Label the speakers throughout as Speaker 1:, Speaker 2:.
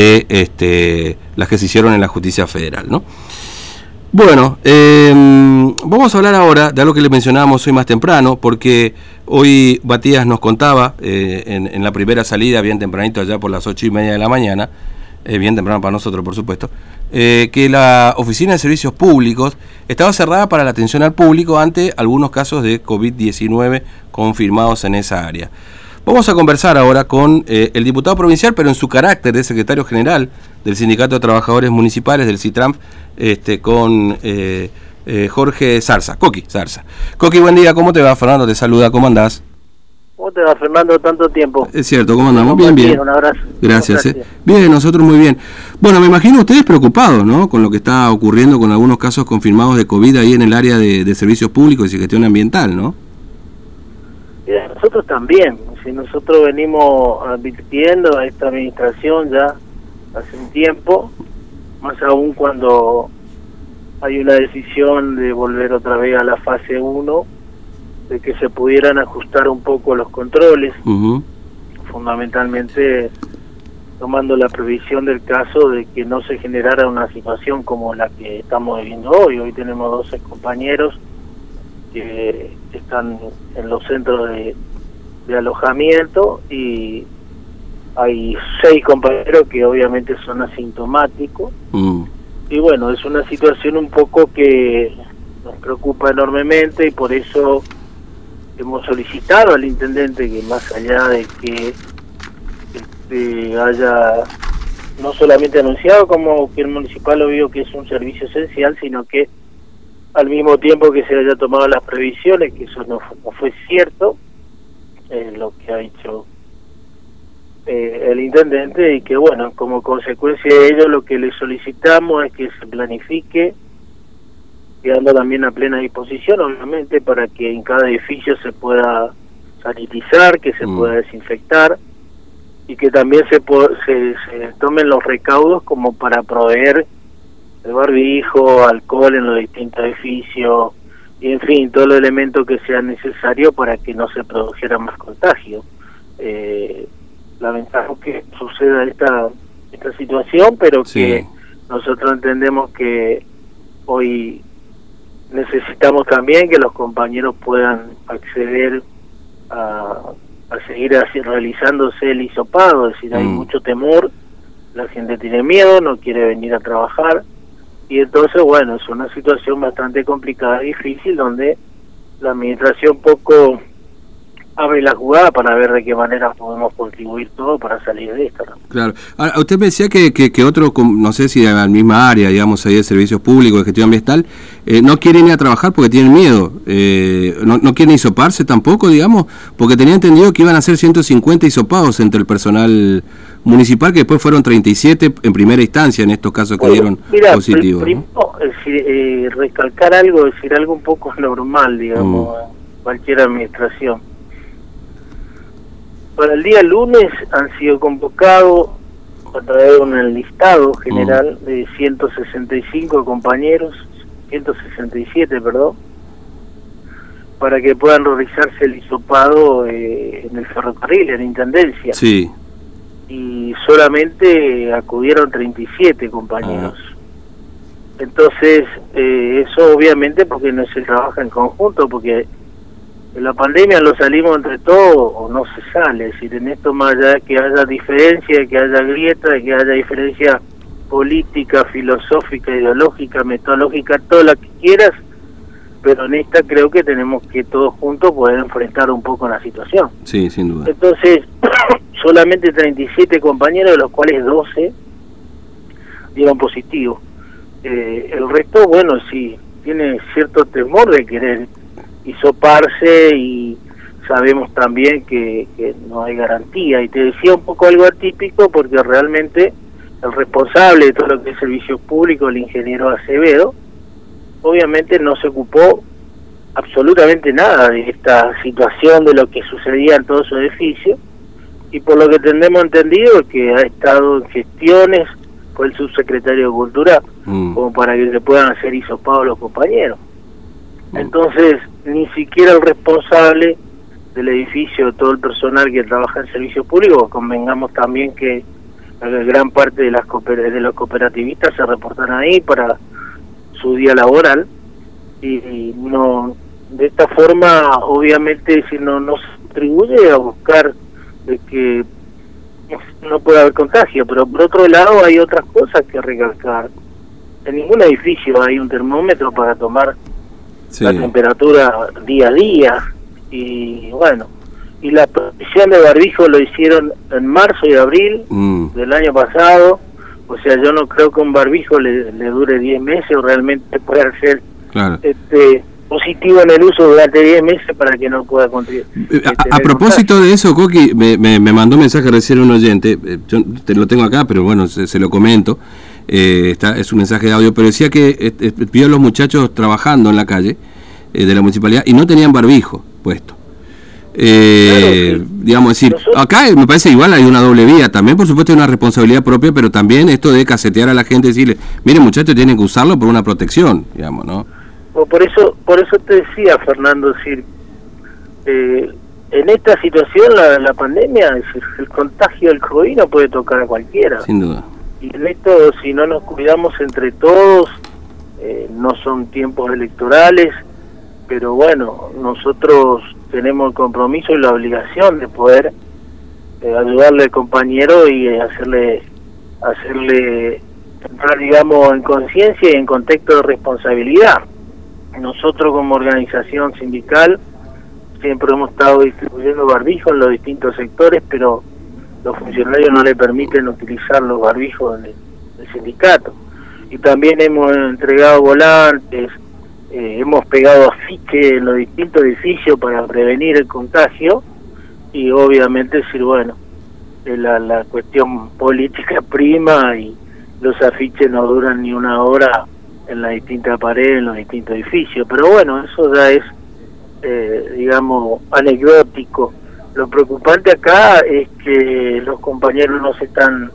Speaker 1: este, las que se hicieron en la justicia federal. ¿no? Bueno, em, vamos a hablar ahora de algo que le mencionábamos hoy más temprano, porque hoy Batías nos contaba eh, en, la primera salida, bien tempranito, allá por las ocho y media de la mañana, eh, bien temprano para nosotros, por supuesto, eh, que la Oficina de Servicios Públicos estaba cerrada para la atención al público ante algunos casos de COVID-19 confirmados en esa área. Vamos a conversar ahora con eh, el diputado provincial, pero en su carácter de secretario general del Sindicato de Trabajadores Municipales del CITRAMP, este, con eh, eh, Jorge Zarza, Coqui Zarza. Coqui, buen día, ¿cómo te va? Fernando te saluda, ¿cómo andás?
Speaker 2: ¿Cómo te va, Fernando, tanto tiempo?
Speaker 1: Es cierto, ¿cómo andamos? Bien, bien.
Speaker 2: Un abrazo.
Speaker 1: Gracias. Bien, nosotros muy bien. Bueno, me imagino ustedes preocupados, ¿no? Con lo que está ocurriendo con algunos casos confirmados de COVID ahí en el área de, de servicios públicos y gestión ambiental, ¿no?
Speaker 2: nosotros también, si nosotros venimos advirtiendo a esta administración ya hace un tiempo, más aún cuando hay una decisión de volver otra vez a la fase 1, de que se pudieran ajustar un poco los controles, fundamentalmente tomando la previsión del caso de que no se generara una situación como la que estamos viviendo hoy. Hoy tenemos 12 compañeros que están en los centros de, alojamiento y hay seis compañeros que obviamente son asintomáticos mm. y bueno es una situación un poco que nos preocupa enormemente y por eso hemos solicitado al intendente que más allá de que este, haya no solamente anunciado como que el municipal lo vio que es un servicio esencial sino que al mismo tiempo que se haya tomado las previsiones, que eso no, fue cierto, eh, lo que ha dicho eh, el intendente, y que bueno, como consecuencia de ello lo que le solicitamos es que se planifique, quedando también a plena disposición, obviamente, para que en cada edificio se pueda sanitizar, que se mm. pueda desinfectar, y que también se, se, se tomen los recaudos como para proveer el barbijo, alcohol en los distintos edificios, y en fin, todo el elemento que sea necesario para que no se produjera más contagio. Eh, lamentamos que suceda esta, esta situación, pero que nosotros entendemos que hoy necesitamos también que los compañeros puedan acceder a, a seguir así, realizándose el hisopado, es decir, hay mm. mucho temor, la gente tiene miedo, no quiere venir a trabajar, y entonces, bueno, es una situación bastante complicada difícil donde la administración poco abre la jugada para ver de qué manera podemos contribuir todo para salir de esto.
Speaker 1: Claro. Ahora, usted me decía que, que, otros, no sé si en la misma área, digamos, ahí de servicios públicos, de gestión ambiental, eh, no quieren ir a trabajar porque tienen miedo. Eh, no, no quieren hisoparse tampoco, digamos, porque tenía entendido que iban a ser 150 hisopados entre el personal municipal, que después fueron 37 en primera instancia en estos casos que dieron positivos.
Speaker 2: Eh, recalcar algo, decir algo un poco normal, digamos, mm. cualquier administración para el día lunes han sido convocados a través de un listado general mm. de 165 compañeros, 167, perdón, para que puedan realizarse el hisopado eh, en el ferrocarril, en la Intendencia.
Speaker 1: Sí.
Speaker 2: Y solamente acudieron 37 compañeros. Ah. Entonces, eh, eso obviamente porque no se trabaja en conjunto, porque en la pandemia lo salimos entre todos o no se sale, es decir, en esto más allá de que haya diferencia, que haya grieta, que haya diferencia política, filosófica, ideológica, metodológica, todo lo que quieras, pero en esta creo que tenemos que todos juntos poder enfrentar un poco la situación.
Speaker 1: Sí, sin duda.
Speaker 2: Entonces, solamente 37 compañeros, de los cuales 12 dieron positivo. Eh, el resto, bueno, sí, tiene cierto temor de querer hisoparse y sabemos también que, no hay garantía. Y te decía un poco algo atípico porque realmente el responsable de todo lo que es servicio público, el ingeniero Acevedo, obviamente no se ocupó absolutamente nada de esta situación, de lo que sucedía en todo su edificio, y por lo que tenemos entendido que ha estado en gestiones, fue el subsecretario de Cultura, mm. como para que se puedan hacer hisopados los compañeros. Entonces, ni siquiera el responsable del edificio, todo el personal que trabaja en servicio público, convengamos también que gran parte de las de los cooperativistas se reportan ahí para su día laboral. Y, no de esta forma obviamente si no no se contribuye a buscar de que no puede haber contagio pero por otro lado hay otras cosas que recalcar. En ningún edificio hay un termómetro para tomar la temperatura día a día y bueno y la provisión de barbijo lo hicieron en marzo y abril mm. del año pasado o sea yo no creo que un barbijo le, dure 10 meses o realmente pueda ser este positivo en el uso durante 10 meses para que no pueda contribuir.
Speaker 1: Eh, a, propósito de eso, Coqui, me, me, mandó un mensaje recién un oyente, eh, yo te lo tengo acá, pero bueno, se, lo comento, eh, está, es un mensaje de audio, pero decía que vio a los muchachos trabajando en la calle de la municipalidad y no tenían barbijo puesto. Eh, digamos decir, acá me parece igual hay una doble vía, también por supuesto hay una responsabilidad propia, pero también esto de casetear a la gente y decirle, miren muchachos, tienen que usarlo por una protección, digamos, ¿no?
Speaker 2: Por eso, por eso te decía, Fernando, decir, eh, en esta situación, la, la pandemia, el contagio del COVID no puede tocar a cualquiera.
Speaker 1: Sin duda.
Speaker 2: Y esto, si no nos cuidamos entre todos, eh, no son tiempos electorales, pero bueno, nosotros tenemos el compromiso y la obligación de poder eh, ayudarle al compañero y hacerle hacerle entrar digamos en conciencia y en contexto de responsabilidad. Nosotros como organización sindical siempre hemos estado distribuyendo barbijos en los distintos sectores pero los funcionarios no le permiten utilizar los barbijos del sindicato y también hemos entregado volantes eh, hemos pegado afiche en los distintos edificios para prevenir el contagio y obviamente decir, bueno, la, la cuestión política prima y los afiches no duran ni una hora en las distintas paredes, en los distintos edificios. Pero bueno, eso ya es, eh, digamos, anecdótico. Lo preocupante acá es que los compañeros no se están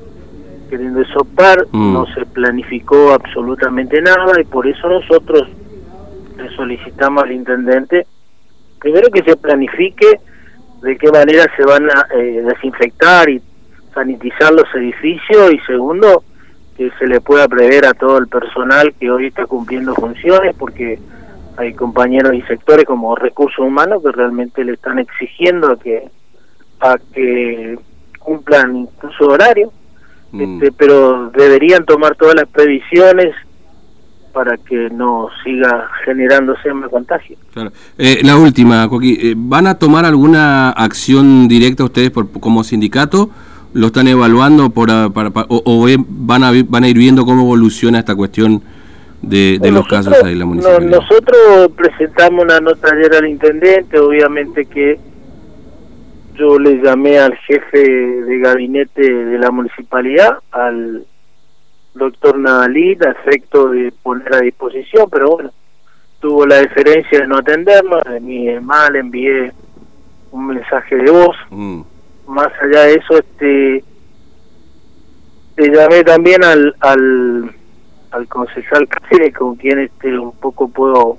Speaker 2: queriendo sopar, mm. no se planificó absolutamente nada y por eso nosotros le solicitamos al intendente, primero que se planifique de qué manera se van a eh, desinfectar y sanitizar los edificios y segundo, que se le pueda prever a todo el personal que hoy está cumpliendo funciones porque hay compañeros y sectores como recursos humanos que realmente le están exigiendo a que a que cumplan incluso horario mm. este, pero deberían tomar todas las previsiones para que no siga generándose más contagio.
Speaker 1: Claro. Eh, la última, Coqui, eh, ¿van a tomar alguna acción directa ustedes por, como sindicato? ¿Lo están evaluando por, ah, o, van, a, van a ir viendo cómo evoluciona esta cuestión de, los casos ahí la municipalidad?
Speaker 2: nosotros presentamos una nota ayer al intendente, obviamente que yo le llamé al jefe de gabinete de la municipalidad, al doctor Nadalí a efecto de poner a disposición, pero bueno, tuvo la deferencia de no atendernos, de mi mal envié un mensaje de voz. Mm. Más allá de eso, este te llamé también al al, al concejal Cáceres con quien este un poco puedo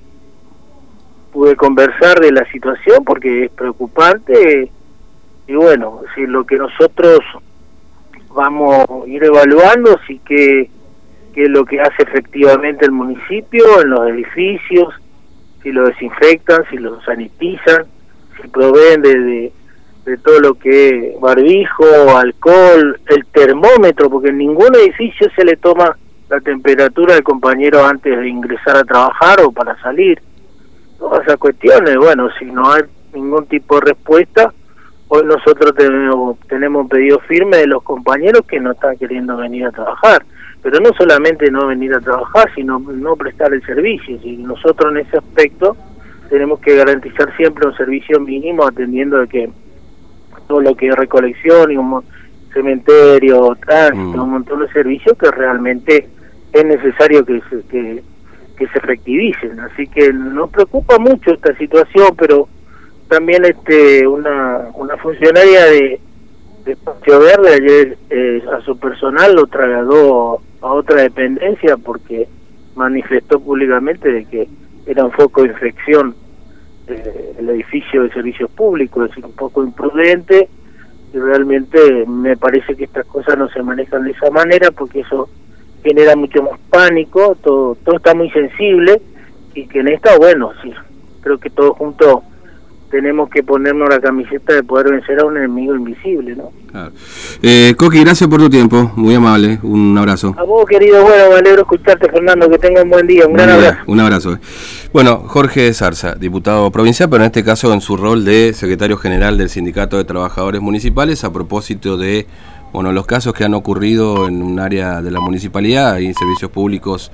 Speaker 2: pude conversar de la situación porque es preocupante. Y bueno, si lo que nosotros vamos a ir evaluando si que qué es lo que hace efectivamente el municipio en los edificios, si lo desinfectan, si lo sanitizan, si proveen de, de, todo lo que es barbijo, alcohol, el termómetro, porque en ningún edificio se le toma la temperatura del compañero antes de ingresar a trabajar o para salir. Todas esas cuestiones, bueno, si no hay ningún tipo de respuesta, Hoy nosotros tenemos, tenemos pedido firme de los compañeros que no están queriendo venir a trabajar, pero no solamente no venir a trabajar, sino no prestar el servicio. Y nosotros en ese aspecto tenemos que garantizar siempre un servicio mínimo atendiendo de que todo lo que es recolección y un cementerio, tránsito, mm. un montón de servicios que realmente es necesario que se, que, que se efectivicen. Así que nos preocupa mucho esta situación, pero también este una, una funcionaria de, de Espacio Verde ayer eh, a su personal lo trasladó a otra dependencia porque manifestó públicamente de que era un foco de infección eh, el edificio de servicios públicos, es un poco imprudente realmente me parece que estas cosas no se manejan de esa manera porque eso genera mucho más pánico, todo, todo está muy sensible y que en esta, bueno, sí, creo que todos juntos tenemos que ponernos la camiseta de poder vencer a un enemigo invisible, ¿no?
Speaker 1: Eh, Coqui, gracias por tu tiempo, muy amable, un abrazo.
Speaker 2: A vos, querido, bueno, me alegro escucharte, Fernando, que tenga un buen día, un gran abrazo.
Speaker 1: Un abrazo. Bueno, Jorge Zarza, diputado provincial, pero en este caso en su rol de secretario general del Sindicato de Trabajadores Municipales, a propósito de bueno, los casos que han ocurrido en un área de la municipalidad y servicios públicos.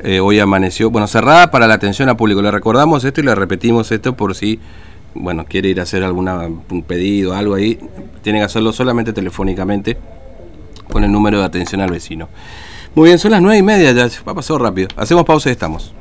Speaker 1: Eh, hoy amaneció, bueno, cerrada para la atención al público. Le recordamos esto y le repetimos esto por si bueno, quiere ir a hacer alguna, un pedido, algo ahí, tiene que hacerlo solamente telefónicamente con el número de atención al vecino. Muy bien, son las nueve y media, ya ha pasado rápido. Hacemos pausa y estamos.